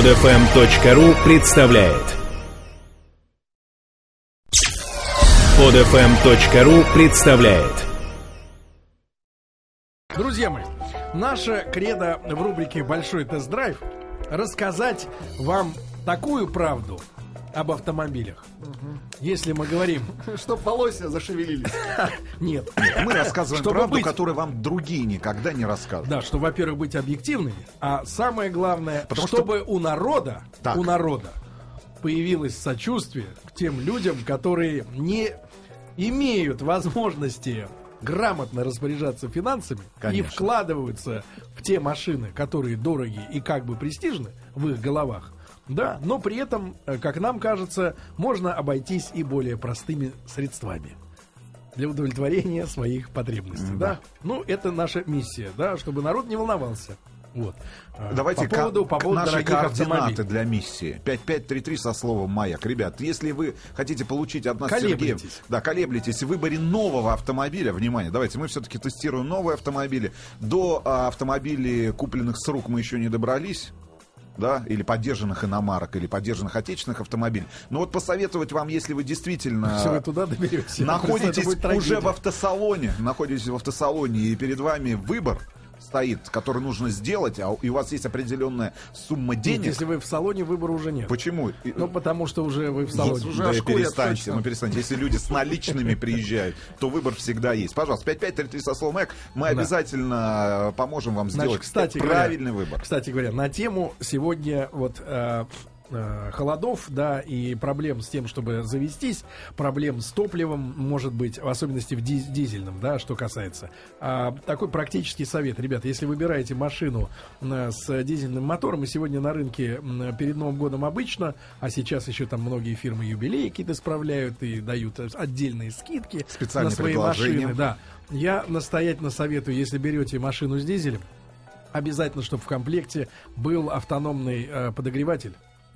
Подфм.ру представляет. Подфм.ру представляет. Друзья мои, наша кредо в рубрике «Большой тест-драйв» рассказать вам такую правду об автомобилях. Если мы говорим... Чтоб волосы зашевелились. Нет. Мы рассказываем Чтобы правду, быть- которую вам другие никогда не рассказывают. Да, что, во-первых, быть объективными, а самое главное, Потому что- чтобы у народа, Так. у народа появилось сочувствие к тем людям, которые не имеют возможности грамотно распоряжаться финансами и Конечно. вкладываются в те машины, которые дороги и как бы престижны в их головах. Да, но при этом, э, как нам кажется, можно обойтись и более простыми средствами для удовлетворения своих потребностей, да. Ну, это наша миссия, да, чтобы народ не волновался. Вот. А, Давайте по поводу, по поводу наши координаты автомобилей. для миссии. 5533 со словом «Маяк». Ребят, если вы хотите получить от нас, Сергея, Колеблетесь. да, колеблетесь в выборе нового автомобиля, внимание, давайте, мы все-таки тестируем новые автомобили. До а, автомобилей, купленных с рук, мы еще не добрались. Да, или поддержанных иномарок, или поддержанных отечественных автомобилей. Но вот посоветовать вам, если вы действительно Если вы туда доберетесь. находитесь уже в автосалоне, находитесь в автосалоне, и перед вами выбор стоит, который нужно сделать, а и у вас есть определенная сумма Нет, денег. если вы в салоне, выбора уже нет. Почему? Ну, потому что уже вы в салоне. уже да, ошкурят перестаньте, точно. ну перестаньте. Если люди с наличными приезжают, то выбор всегда есть. Пожалуйста, 5533 со словом «Эк». Мы Да. обязательно поможем вам Значит, сделать кстати говоря, правильный выбор. Кстати говоря, на тему сегодня вот э, э, холодов, да, и проблем с тем, чтобы завестись, проблем с топливом, может быть, в особенности в диз- дизельном, да, что касается. А, такой практический совет, ребята, если выбираете машину э, с дизельным мотором, и сегодня на рынке перед Новым годом обычно, а сейчас еще там многие фирмы юбилеи какие-то справляют и дают отдельные скидки Специальные на свои машины, да. Я настоятельно советую, если берете машину с дизелем, обязательно, чтобы в комплекте был автономный э, подогреватель.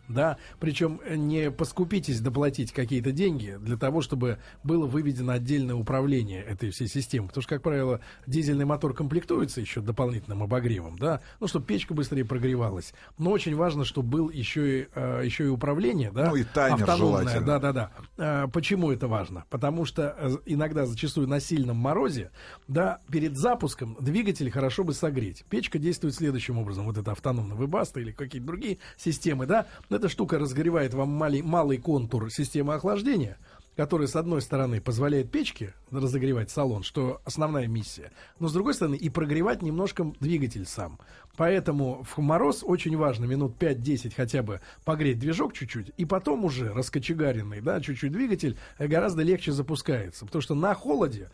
Да, причем э, не поскупитесь доплатить какие-то деньги для того, чтобы было выведено отдельное управление этой всей системы. Потому что, как правило, дизельный мотор комплектуется еще дополнительным обогревом, да, ну, чтобы печка быстрее прогревалась. Но очень важно, чтобы был еще и, э, еще и управление, да, Ну и таймер автономное, желательно. да, да, да. А, Почему это важно? Потому что э, иногда, зачастую на сильном морозе, да, перед запуском двигатель хорошо бы согреть. Печка действует следующим образом. Вот это автономно выбаста или какие-то другие системы, да. Эта штука разогревает вам малый, малый контур системы охлаждения, который, с одной стороны, позволяет печке разогревать салон, что основная миссия, но, с другой стороны, и прогревать немножко двигатель сам. Поэтому в мороз очень важно минут 5-10 хотя бы погреть движок чуть-чуть, и потом уже раскочегаренный, да, чуть-чуть двигатель э, гораздо легче запускается. Потому что на холоде,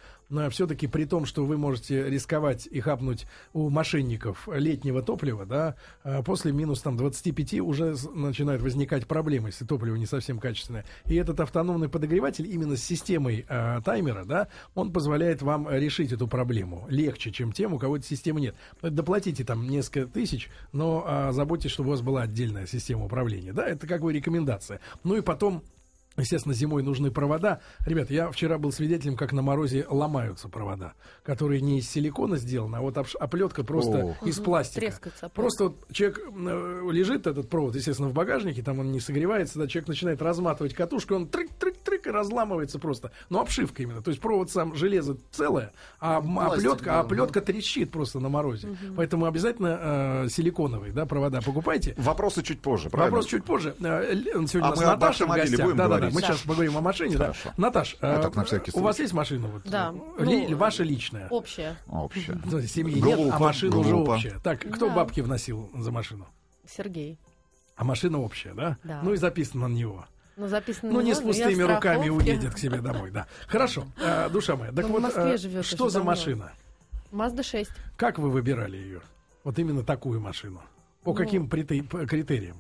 все-таки при том, что вы можете рисковать и хапнуть у мошенников летнего топлива, да, э, после минус там 25 уже начинают возникать проблемы, если топливо не совсем качественное. И этот автономный подогреватель именно с системой э, таймера, да, он позволяет вам э, решить эту проблему легче, чем тем, у кого этой системы нет. Доплатите там несколько тысяч, но а, заботьтесь, чтобы у вас была отдельная система управления. Да, это как бы рекомендация. Ну и потом Естественно, зимой нужны провода. Ребят, я вчера был свидетелем, как на морозе ломаются провода, которые не из силикона сделаны, а вот обш- оплетка просто О. из пластика. Трескается. Просто вот человек э, лежит, этот провод, естественно, в багажнике, там он не согревается, да, человек начинает разматывать катушку, он трык-трык-трык и разламывается просто. Но обшивка именно. То есть провод сам железо целое, а Пластик, оплетка, да, а оплетка трещит просто на морозе. Поэтому обязательно э, силиконовые да, провода покупайте. Вопросы чуть позже, правильно? Вопрос чуть позже. Э, Сегодня А у нас мы Наташа в гостях. будем Да, да, да. Мы Да. сейчас поговорим о машине. Да. Наташ, А э, так, на всякий у вас есть машина? Вот, Да. э, ли- Ну, ваша личная? Общее. Общее. Смотрите, семьи нет, а Глупо, машина уже глупо. общая. Так, кто Да. бабки вносил за машину? Сергей. А машина общая, да? Да. Ну и записано на него. Ну, записано Ну, не с пустыми руками уедет к себе домой, да. Хорошо, э, душа моя. Так в вот, э, что уже за давно. машина? Мазда 6. Как вы выбирали ее? Вот именно такую машину. По Ну. каким прите- п- критериям?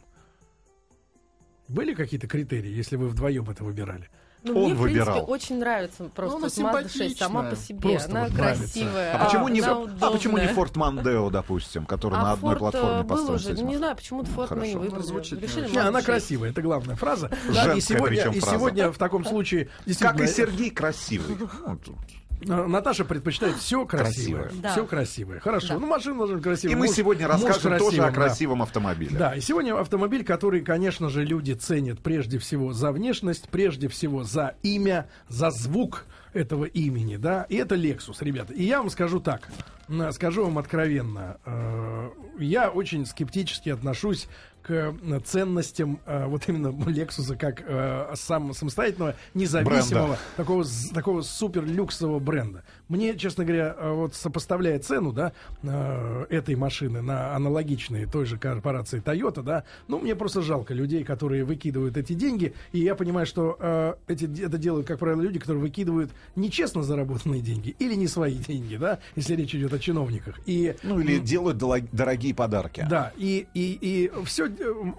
Были какие-то критерии, если вы вдвоем это выбирали? Ну, Он мне, в принципе, выбирал. очень нравится просто Ну, она вот Mazda 6 сама по себе. Просто она вот красивая. А почему, не, а почему не. Ford Mondeo, допустим, который А на одной Ford, платформе э, был построен? уже, не знаю, почему-то Ford мы не выбрали. Звучит Решили Не, она Mazda 6. красивая, это главная фраза. Да, и Женская сегодня, причем и фраза. сегодня в таком случае Как и Сергей красивый. Э, Наташа предпочитает все красивое. Красивое. Да. Все красивое. Хорошо. Да. Ну, машина должна быть красивая. И мы муж- сегодня муж расскажем тоже красивым, о да. красивом автомобиле. Да, и сегодня автомобиль, который, конечно же, люди ценят прежде всего за внешность, прежде всего за имя, за звук этого имени, да, и это Lexus, ребята. И я вам скажу так, скажу вам откровенно, э, я очень скептически отношусь к э, ценностям э, вот именно Lexus как э, сам, самостоятельного, независимого, Бренда. такого, такого супер люксового бренда. Мне, честно говоря, э, вот сопоставляя цену, да, э, этой машины на аналогичные той же корпорации Toyota, да, ну, мне просто жалко людей, которые выкидывают эти деньги, и я понимаю, что э, эти, это делают, как правило, люди, которые выкидывают нечестно заработанные деньги или не свои деньги, да, если речь идет о чиновниках. И Ну или делают дорогие подарки. да, и, и, и все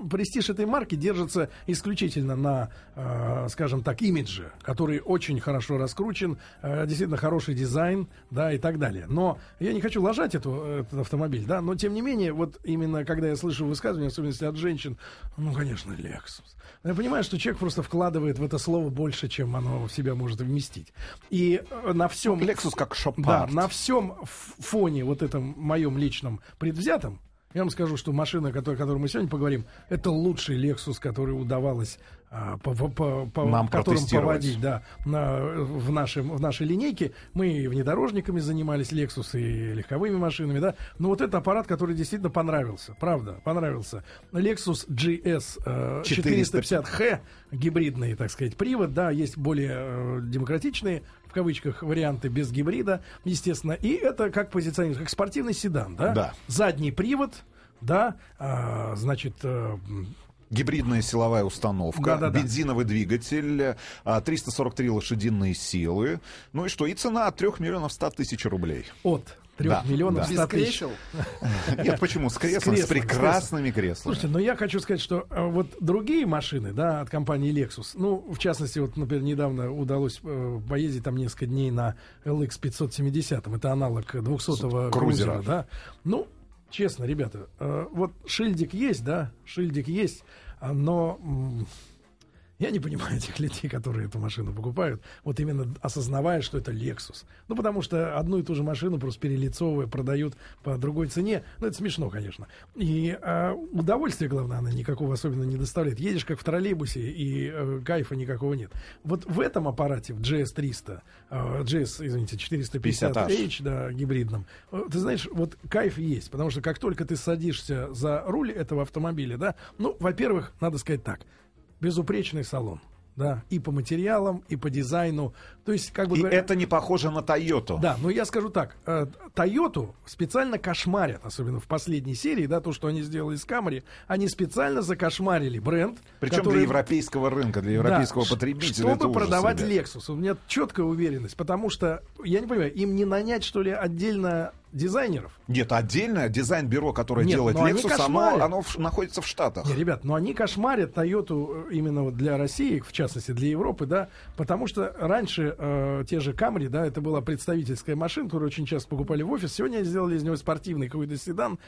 престиж этой марки держится исключительно на, э, скажем так, имидже, который очень хорошо раскручен, э, действительно хороший дизайн, да, и так далее. Но я не хочу ложать эту, этот автомобиль, да, но тем не менее, вот именно когда я слышу высказывания, особенно если от женщин, ну, конечно, Lexus. Я понимаю, что человек просто вкладывает в это слово больше, чем оно в себя может вместить. И э, на всем... Lexus как Да, шопард. на всем фоне вот этом моем личном предвзятом, я вам скажу, что машина, о которой, мы сегодня поговорим, это лучший Lexus, который удавалось по, по- по- по- Нам которым поводить, да, на- в, нашем, в нашей линейке. Мы внедорожниками занимались, Lexus, и легковыми машинами, да. Но вот это аппарат, который действительно понравился, правда, понравился. Lexus GS э, 450H, гибридный, так сказать, привод, да, есть более э, демократичные в кавычках варианты без гибрида, естественно. И это как позиционируется, как спортивный седан, да? Да. Задний привод, да, а, значит, э, Гибридная силовая установка, Да-да-да. бензиновый двигатель, а, 343 лошадиные силы. Ну и что? И цена от 3 миллионов 100 тысяч рублей. от 3 Да, миллионов да. 100 Без тысяч. Нет, почему? С креслом, с креслом, с прекрасными креслами. Слушайте, но я хочу сказать, что э, вот другие машины, да, от компании Lexus, ну, в частности, вот, например, недавно удалось э, поездить там несколько дней на LX 570, это аналог 200-го Крузера. крузера, да. Ну, честно, ребята, э, вот шильдик есть, да, шильдик есть, а, но я не понимаю этих людей, которые эту машину покупают, вот именно осознавая, что это Lexus. Ну, потому что одну и ту же машину просто перелицовывая продают по другой цене. Ну, это смешно, конечно. И а, удовольствия, главное, она никакого особенно не доставляет. Едешь как в троллейбусе, и э, кайфа никакого нет. Вот в этом аппарате, в GS300, э, GS, извините, 450H, да, гибридном, э, ты знаешь, вот кайф есть, потому что как только ты садишься за руль этого автомобиля, да, ну, во-первых, надо сказать так, безупречный салон. Да, и по материалам, и по дизайну. То есть, как бы И говоря- это не похоже на Toyota. да, но я скажу так, э, Тойоту специально кошмарят, особенно в последней серии, да, то, что они сделали с Камри, они специально закошмарили бренд. Причем который- для европейского рынка, для европейского Да, потребителя. Чтобы ужас, продавать ребят. Lexus. У меня четкая уверенность, потому что, я не понимаю, им не нанять, что ли, отдельно дизайнеров? Нет, отдельное дизайн-бюро, которое Нет, делает но Lexus, оно, оно в- находится в Штатах. Не, ребят, но они кошмарят Тойоту именно вот для России, в частности для Европы, да, потому что раньше э, те же Камри, да, это была представительская машина, которую очень часто покупали в офис. Сегодня сделали из него спортивный какой-то седан,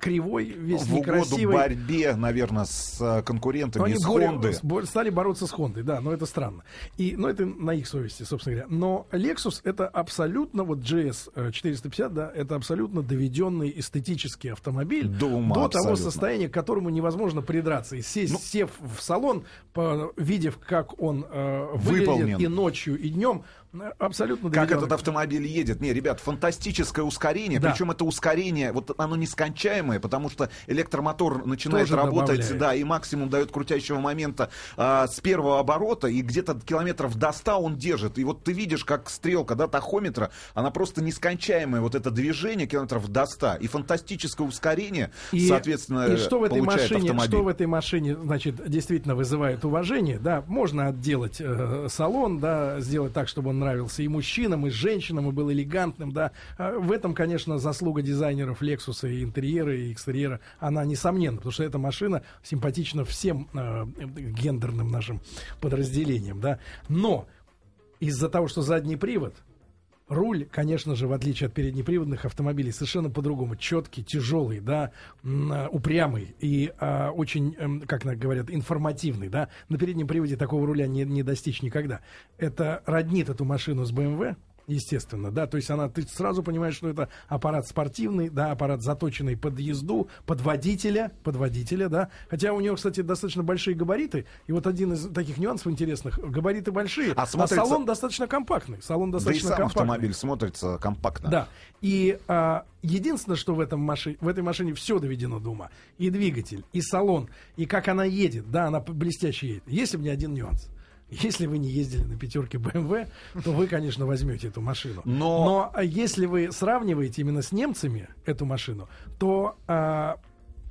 кривой, весь в некрасивый. борьбе, наверное, с э, Но конкурентами они из боре- Хонды. с- бо- стали бороться с Хондой, да, но это странно. И, но это на их совести, собственно говоря. Но Lexus это абсолютно, вот GS э, 450, да, это абсолютно доведенный эстетический автомобиль До ума того абсолютно. состояния, к которому невозможно придраться. И сесть, Ну, сев в салон, по- видев, как он э, выглядит Выполнен. и ночью, и днем, э, абсолютно Как доведенный. этот автомобиль едет. Не, ребят, фантастическое ускорение. Да. Причем это ускорение, вот оно нескончаемое, потому что электромотор начинает Тоже работать, добавляет. да, и максимум дает крутящего момента а, с первого оборота, и где-то километров до 100 он держит. И вот ты видишь, как стрелка, да, тахометра, она просто нескончаемое, вот это движение километров до 100, и фантастическое ускорение, И, соответственно, и что в этой машине, автомобиль. что в этой машине, значит, действительно вызывает уважение, да, можно отделать э, салон, да, сделать так, чтобы он нравился и мужчинам, и женщинам, и был элегантным, да. А в этом, конечно, заслуга дизайнеров Lexus и интерьера, и экстерьера, она несомненна, потому что эта машина симпатична всем э, гендерным нашим подразделениям, да. Но из-за того, что задний привод, Руль, конечно же, в отличие от переднеприводных автомобилей, совершенно по-другому. Четкий, тяжелый, да, а, упрямый и а, очень, эм, как говорят, информативный, да. На переднем приводе такого руля не, не достичь никогда. Это роднит эту машину с BMW. Естественно, да, то есть она, ты сразу понимаешь, что это аппарат спортивный, да, аппарат заточенный под езду, под водителя, под водителя, да, хотя у него, кстати, достаточно большие габариты, и вот один из таких нюансов интересных, габариты большие, А а, смотрится- салон достаточно компактный, салон Да и достаточно сам компактный. автомобиль смотрится компактно. Да. И а, единственное, что в, этом маши- в этой машине все доведено до ума. И двигатель, и салон, и как она едет. Да, она блестяще едет. Если бы не один нюанс. Если вы не ездили на пятерке BMW, то вы, конечно, возьмете эту машину. Но- а, если вы сравниваете именно с немцами эту машину, то а,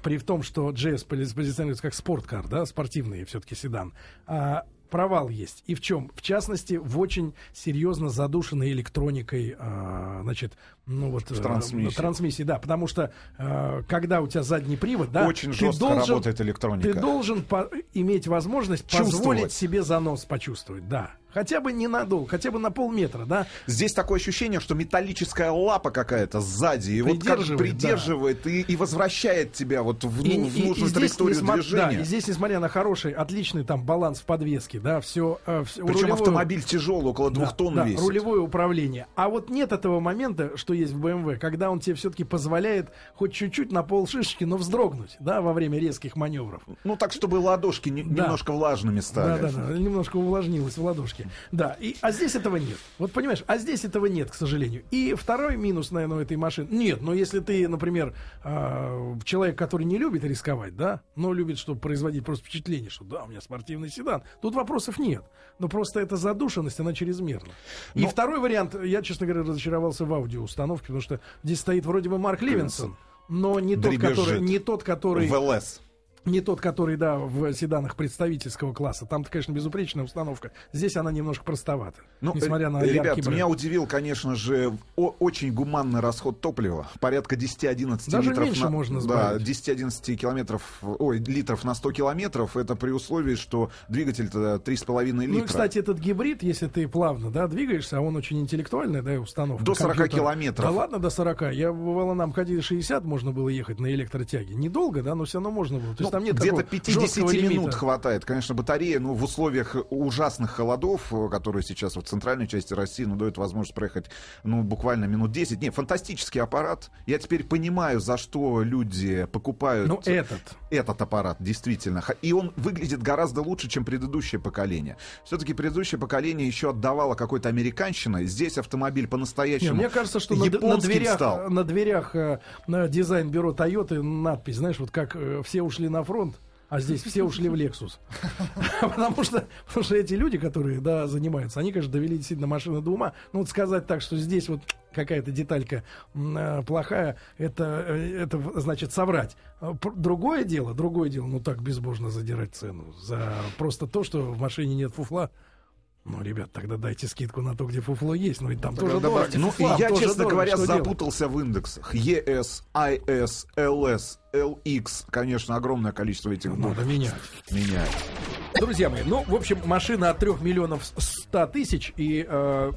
при том, что GS пози- позиционируется как спорткар, да, спортивный все-таки седан, а, провал есть. И в чем? В частности, в очень серьезно задушенной электроникой, а, значит, ну вот... Э, трансмиссии. трансмиссии, да, потому что э, когда у тебя задний привод, да, Очень ты жестко должен- работает электроника. Ты должен по- иметь возможность позволить себе занос почувствовать, да. Хотя бы ненадолго, хотя бы на полметра, да. Здесь такое ощущение, что металлическая лапа какая-то сзади, и вот как Придерживает, придерживает и, и возвращает тебя вот в, И- ну, и- в и нужную здесь, траекторию несма- движения. Да, и здесь, несмотря на хороший, отличный там баланс в подвеске, да, все... Причем автомобиль тяжелый, около двух Да, тонн да, весит. рулевое управление. А вот нет этого момента, что есть в BMW, когда он тебе все-таки позволяет хоть чуть-чуть на пол шишечки, но вздрогнуть, да, во время резких маневров. Ну так, чтобы ладошки не- Да. немножко влажными стали. Да, да, да, немножко увлажнилось в ладошке. Да, и, а здесь этого нет. Вот понимаешь, а здесь этого нет, к сожалению. И второй минус, наверное, у этой машины. Нет, но если ты, например, а, человек, который не любит рисковать, да, но любит, чтобы производить просто впечатление, что да, у меня спортивный седан, тут вопросов нет. Но просто эта задушенность, она чрезмерна. И Но- второй вариант, я, честно говоря, разочаровался в аудиоустановке, потому что здесь стоит вроде бы Марк Ливенсон, но не тот, Дребезжит. который, не тот, который В ЛС. Не тот, который, да, в седанах представительского класса. Там-то, конечно, безупречная установка. Здесь она немножко простовата. Ну, несмотря на э, яркий ребят, бренд. меня удивил, конечно же, очень гуманный расход топлива. Порядка 10-11 Даже литров меньше на, можно Да, сбавить. 10-11 километров, ой, литров на 100 километров. Это при условии, что двигатель-то 3,5 литра. Ну и, кстати, этот гибрид, если ты плавно, да, двигаешься, а он очень интеллектуальный, да, установка. До 40 компьютер. километров. Да ладно, до 40. Я, бывало, нам ходили 60, можно было ехать на электротяге. Недолго, да, но все равно можно было. То есть Ну, там нет где-то такого 50 жесткого минут лимита. хватает. Конечно, батарея, ну, в условиях ужасных холодов, э, которые сейчас вот в центральной части России, ну, дают возможность проехать, ну, буквально минут 10. Не, фантастический аппарат. Я теперь понимаю, за что люди покупают Ну, этот. этот аппарат, действительно. И он выглядит гораздо лучше, чем предыдущее поколение. Все-таки предыдущее поколение еще отдавало какой-то американщиной. Здесь автомобиль по-настоящему мне кажется, что на, д- на дверях, стал. на дверях э, на дизайн-бюро Toyota надпись, знаешь, вот как э, все ушли на фронт, а здесь все ушли в Lexus. Потому что, потому что эти люди, которые, да, занимаются, они, конечно, довели действительно машину до ума. Ну, вот сказать так, что здесь вот какая-то деталька э, плохая, это, э, это значит соврать. А Другое дело, другое дело, ну так безбожно задирать цену за просто то, что в машине нет фуфла. Ну, ребят, тогда дайте скидку на то, где фуфло есть. Ну, и там тоже добавьте. Ну, и Там я, тоже честно дорого. говоря, Что делать? запутался в индексах. ES, IS, LS, LX. Конечно, огромное количество этих Надо букв. менять. Меняет. Друзья мои, ну, в общем, машина от 3 миллионов 100 тысяч. И, э,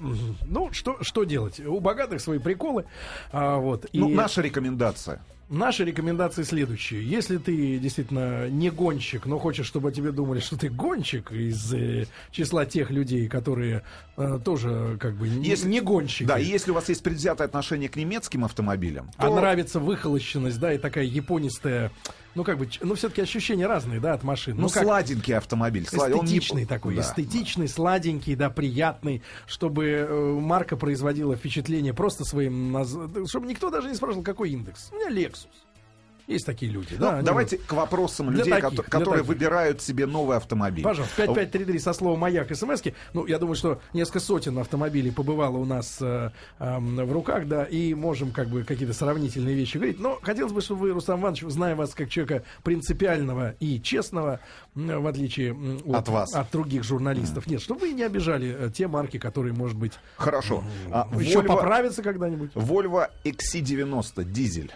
ну, что, что делать? У богатых свои приколы. А, вот. И Ну, наша рекомендация. Наши рекомендации следующие. Если ты действительно не гонщик, но хочешь, чтобы о тебе думали, что ты гонщик из э, числа тех людей, которые э, тоже как бы не, Если- не гонщики. Да, и если у вас есть предвзятое отношение к немецким автомобилям, А то- нравится выхолощенность, да, и такая японистая, ну, как бы, ну, все-таки ощущения разные, да, от машин. ну, как- сладенький автомобиль. Слад- он не- Эстетичный такой, Да. эстетичный, сладенький, да, приятный, чтобы э, марка производила впечатление просто своим, наз- чтобы никто даже не спрашивал, какой индекс. У меня Lexus. Есть такие люди, Ну, да. они давайте к вопросам Для людей, таких, для которые таких. выбирают себе новый автомобиль. Пожалуйста, 5533 со словом «Маяк» смски. Ну, я думаю, что несколько сотен автомобилей побывало у нас э, эм, в руках, да, и можем как бы какие-то сравнительные вещи говорить. Но хотелось бы, чтобы вы, Рустам Иванович, зная вас как человека принципиального и честного, в отличие м, От вас. от других журналистов, нет, чтобы вы не обижали э, те марки, которые, может быть, Хорошо. А, еще Volvo- поправятся когда-нибудь. Volvo XC90 дизель.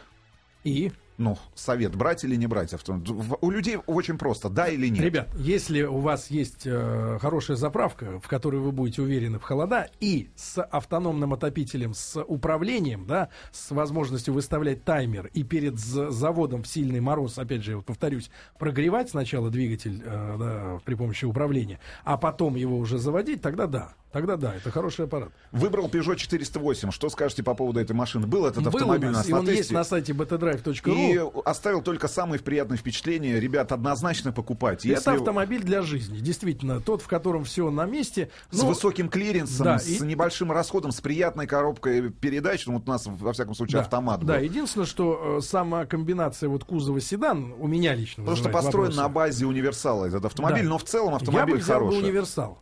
И, Ну, совет, брать или не брать автомобиль? В- У людей очень просто, да или нет. ребят, если у вас есть э, хорошая заправка, в которой вы будете уверены в холода, и с автономным отопителем, с управлением, да, с возможностью выставлять таймер и перед заводом в сильный мороз, опять же, вот повторюсь, прогревать сначала двигатель э, да, при помощи управления, а потом его уже заводить, тогда да. Тогда да, это хороший аппарат. Выбрал Peugeot 408. Что скажете по поводу этой машины? Был этот Был у автомобиль у нас, нас и на он есть на сайте btdrive.ru. И оставил только самые приятные впечатления. Ребят, однозначно покупайте. Это Если автомобиль для жизни, действительно, тот, в котором все на месте. с Ну, высоким клиренсом, да, с и- небольшим расходом, с приятной коробкой передач. Ну, вот у нас, во всяком случае, да, автомат был. Да, единственное, что э, сама комбинация вот кузова седан у меня лично Потому что построен вопросы. на базе универсала этот автомобиль, Да. но в целом Я автомобиль бы взял бы хороший. универсал.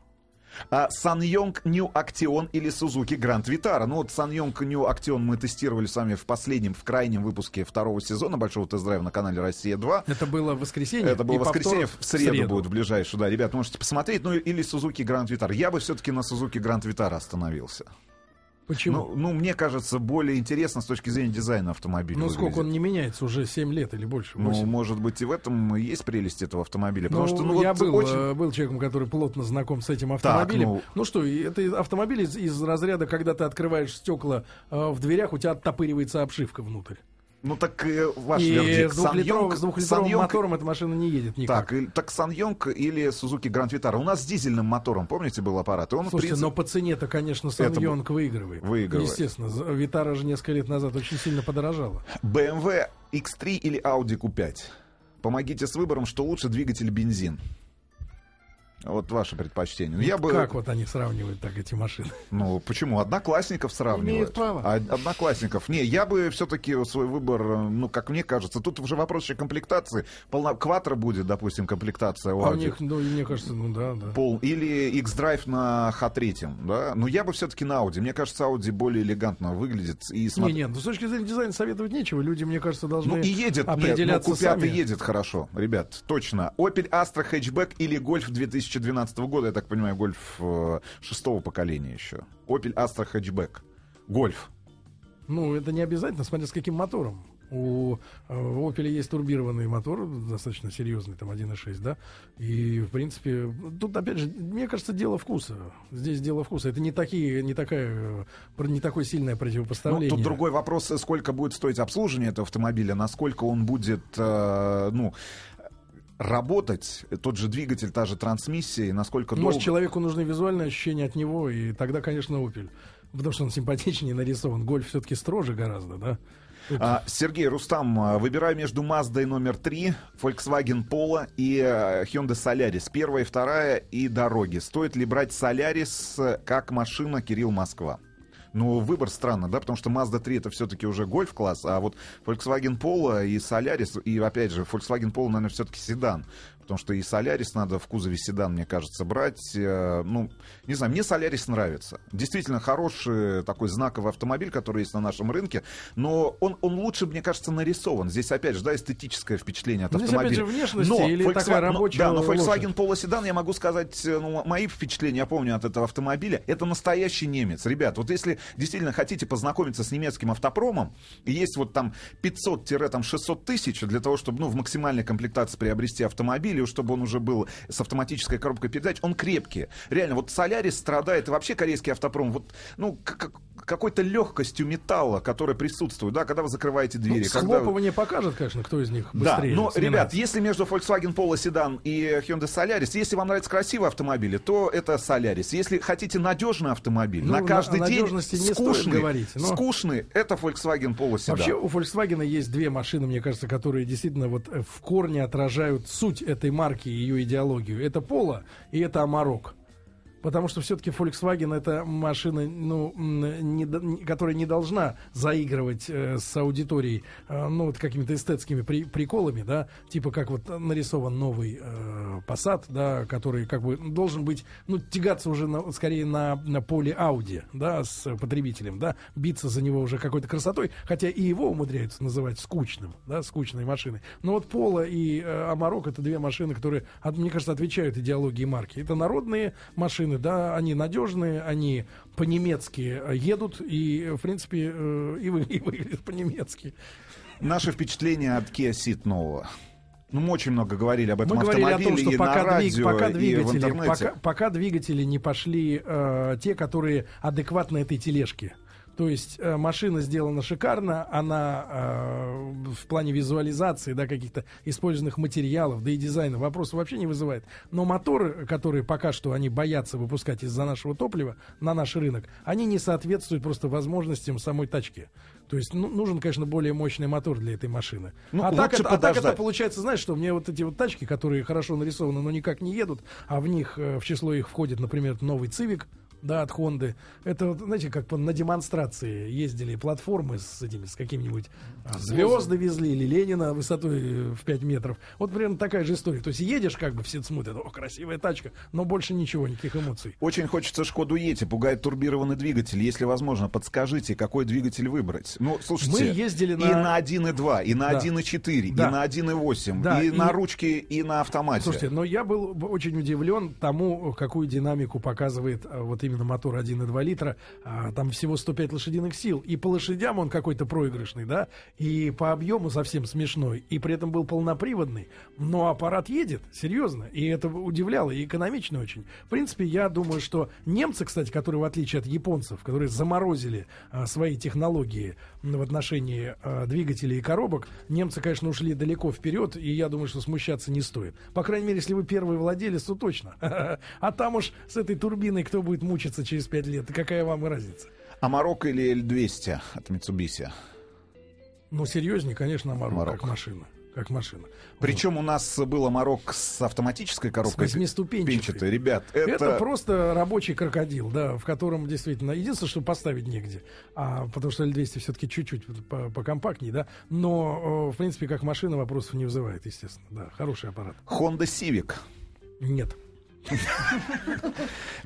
А Sanyong New Action или Suzuki Grand Vitara. Ну вот Sanyong New Action мы тестировали с вами в последнем, в крайнем выпуске второго сезона Большого тест-драйва на канале «Россия-2». Это было воскресенье. Это было воскресенье, в среду, будет в ближайшую. Да, ребят, можете посмотреть. Ну или Suzuki Grand Vitara. Я бы все-таки на Suzuki Grand Vitara остановился. Почему? Ну, ну, мне кажется, более интересно с точки зрения дизайна автомобиля. Ну, сколько он не меняется уже 7 лет или больше? Ну, 8. может быть, и в этом есть прелесть этого автомобиля. Ну, Потому что, ну, я вот был, очень... э, был человеком, который плотно знаком с этим автомобилем. ну- ну... что, это автомобиль из, из разряда, когда ты открываешь стекла э, в дверях, у тебя оттопыривается обшивка внутрь. Ну, так э, ваш и вердикт. с, двухлитров- Sanyong- с двухлитровым Sanyong- мотором эта машина не едет никак. Так, и- так Саньонг или Suzuki Grand Vitara. У нас с дизельным мотором, помните, был аппарат? И он, Слушайте, принципе, но по цене-то, конечно, Это Саньонг выигрывает. выигрывает. Естественно, Витара же несколько лет назад очень сильно подорожала. BMW X3 или Audi Q5? Помогите с выбором, что лучше, двигатель бензин. Вот ваше предпочтение. Ну, я бы, Как вот они сравнивают так эти машины? ну, почему? Одноклассников сравнивают. Имеют право. А, одноклассников. Не, я бы все-таки свой выбор, ну, как мне кажется, тут уже вопрос еще комплектации. Полно... Кватро будет, допустим, комплектация у А у них, ну, мне кажется, ну да, да. Пол, или X-Drive на H3, да? Но я бы все-таки на Audi. Мне кажется, Audi более элегантно выглядит. И Не, смотр- нет, ну, с точки зрения дизайна советовать нечего. Люди, мне кажется, должны Ну и едет, нет, ну определяться Q5 сами. едет хорошо, ребят, точно. Opel Astra хэтчбэк или Golf 2012 года, я так понимаю, Golf э, шестого поколения еще. Opel Astra хэтчбэк. Гольф. Ну, это не обязательно, смотря с каким мотором. У э, Opel есть турбированный мотор, достаточно серьезный, там 1.6, да. И, в принципе, тут, опять же, мне кажется, дело вкуса. Здесь дело вкуса. Это не такие, не такая, э, не такое сильное Ну, противопоставление. тут другой вопрос, сколько будет стоить обслуживание этого автомобиля, насколько он будет, ну, работать, тот же двигатель, та же трансмиссия, и насколько Может, долго... человеку нужны визуальные ощущения от него, и тогда, конечно, Opel. Потому что он симпатичнее нарисован. Гольф все-таки строже гораздо, да? А, Сергей Рустам, а, выбираю между Маздой номер 3, Volkswagen Polo и э, Hyundai Solaris. Первая и вторая и дороги. Стоит ли брать Solaris э, как машина Кирилл Москва? Ну, выбор странно, да, потому что Mazda 3 это все-таки уже гольф-класс, а вот Volkswagen Polo и Solaris, и опять же, Volkswagen Polo, наверное, все-таки седан. Потому что и Solaris надо в кузове седан, мне кажется, брать. Э, Ну, не знаю, мне Solaris нравится. Действительно хороший такой знаковый автомобиль, который есть на нашем рынке. Но он, он лучше, мне кажется, нарисован. Здесь, опять же, да, эстетическое впечатление от Ну, здесь, опять автомобиля. же, внешность или такая ну, рабочая Да, но? Volkswagen Polo седан, я могу сказать, э, ну, мои впечатления, я помню от этого автомобиля. Это настоящий немец. Ребят, вот если действительно хотите познакомиться с немецким автопромом, есть вот там 500-600 тысяч для того, чтобы, ну, в максимальной комплектации приобрести автомобиль, и чтобы он уже был с автоматической коробкой передач, он крепкий. Реально, вот Солярис страдает, и вообще корейский автопром, вот, ну, к- к- какой-то легкостью металла, которая присутствует, да, когда вы закрываете Ну, двери. когда... схлопывание покажет, конечно, кто из них Да, быстрее. но, сминается. ребят, если между Volkswagen Polo седан и Hyundai Solaris, если вам нравятся красивые автомобили, то это Solaris. Если хотите надежный автомобиль, Ну, на на- каждый о день скучный, говорить, но- скучный, это Volkswagen Polo седан. Вообще у Volkswagen есть две машины, мне кажется, которые действительно вот э, в корне отражают суть этой марки и ее идеологию. Это Polo и это Amarok. Потому что все-таки Volkswagen это машина, ну, не которая не должна заигрывать э, с аудиторией, э, ну, вот какими-то эстетскими при- приколами, да, типа как вот нарисован новый э, Passat, да, который как бы должен быть, ну, тягаться уже на- скорее на, на поле Audi, да, с потребителем, да, биться за него уже какой-то красотой, хотя и его умудряются называть скучным, да, скучной машиной. Но вот Polo и э, это две машины, которые, от- мне кажется, отвечают идеологии марки. Это народные машины, да, они надежные, они по-немецки э, едут и, в принципе, э, и, вы, и выглядят по-немецки. Наши впечатления от Kia Ceed нового. Ну, мы очень много говорили об этом Мы говорили о автомобиле том, что и пока, на двиг- радио, пока и в двигатели, пока, пока двигатели не пошли э, те, которые адекватны этой тележке. То есть э, машина сделана шикарно, она э, в плане визуализации, да, каких-то использованных материалов, да и дизайна вопросов вообще не вызывает. Но моторы, которые пока что они боятся выпускать из-за нашего топлива на наш рынок, они не соответствуют просто возможностям самой тачки. То есть ну, нужен, конечно, более мощный мотор для этой машины. Ну, а, так это, а так это получается, знаешь, что мне вот эти вот тачки, которые хорошо нарисованы, но никак не едут, а в них, э, в число их входит, например, новый Цивик, да, от Хонды. Это, вот, знаете, как на демонстрации ездили платформы с этими, с какими-нибудь а, звезды везли или Ленина высотой э, в 5 метров. Вот примерно такая же история. То есть едешь, как бы все смотрят, о, красивая тачка, но больше ничего, никаких эмоций. Очень хочется Шкоду Ети, пугает турбированный двигатель. Если возможно, подскажите, какой двигатель выбрать. Ну, слушайте, Мы ездили и на- на 1.2, и на Да. 1.4, Да. и на 1.8, Да, и, и- на ручке, и на автомате. Слушайте, но я был очень удивлен тому, какую динамику показывает а, вот именно мотор 1,2 литра. А, Там всего 105 лошадиных сил. И по лошадям он какой-то проигрышный, да, и по объему совсем смешной. И при этом был полноприводный. Но аппарат едет, серьезно. И это удивляло, и экономично очень. В принципе, я думаю, что немцы, кстати, которые, в отличие от японцев, которые заморозили а, свои технологии в отношении а, двигателей и коробок, немцы, конечно, ушли далеко вперед, и я думаю, что смущаться не стоит. По крайней мере, если вы первый владелец, то точно. А там уж с этой турбиной кто будет мучиться через пять лет, какая вам разница? А Марокко или L200 от Mitsubishi? Ну, серьезнее, конечно, Амаро, как Марокко. машина. Как машина. Причем у нас был Марокко с автоматической коробкой. С восьмиступенчатой. Пенчатой. Ребят, это... Это... просто рабочий крокодил, да, в котором действительно единственное, что поставить негде, а, потому что L200 все-таки чуть-чуть по- покомпактнее, да, но, в принципе, как машина вопросов не вызывает, естественно, да, хороший аппарат. Honda Civic. Нет.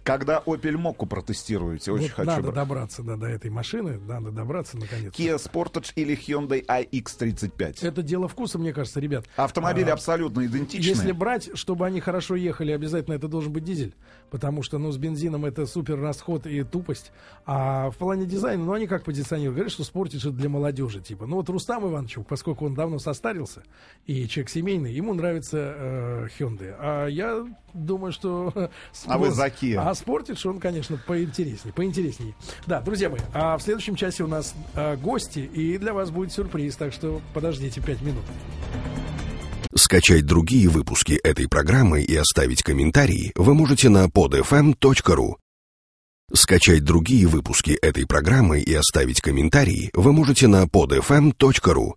Когда Opel Mokka протестируете, очень хочу. надо брать. добраться до этой машины, надо добраться наконец. Kia Sportage или Hyundai iX35. Это дело вкуса, мне кажется, ребят. Автомобили А, абсолютно идентичны. Если брать, чтобы они хорошо ехали, обязательно это должен быть дизель. Потому что, ну, с бензином это супер расход и тупость. А в плане дизайна, ну, они как позиционируют? Говорят, что спортить это для молодежи, типа. Ну, вот Рустам Ивановичу, поскольку он давно состарился, и человек семейный, ему нравится э, Hyundai. А я думаю, что... А вы за Kia. А спортишь он, конечно, поинтереснее, поинтереснее. Да, друзья мои, а в следующем часе у нас э, гости, и для вас будет сюрприз, так что подождите пять минут. Скачать другие выпуски этой программы и оставить комментарии вы можете на podfm.ru. Скачать другие выпуски этой программы и оставить комментарии вы можете на podfm.ru.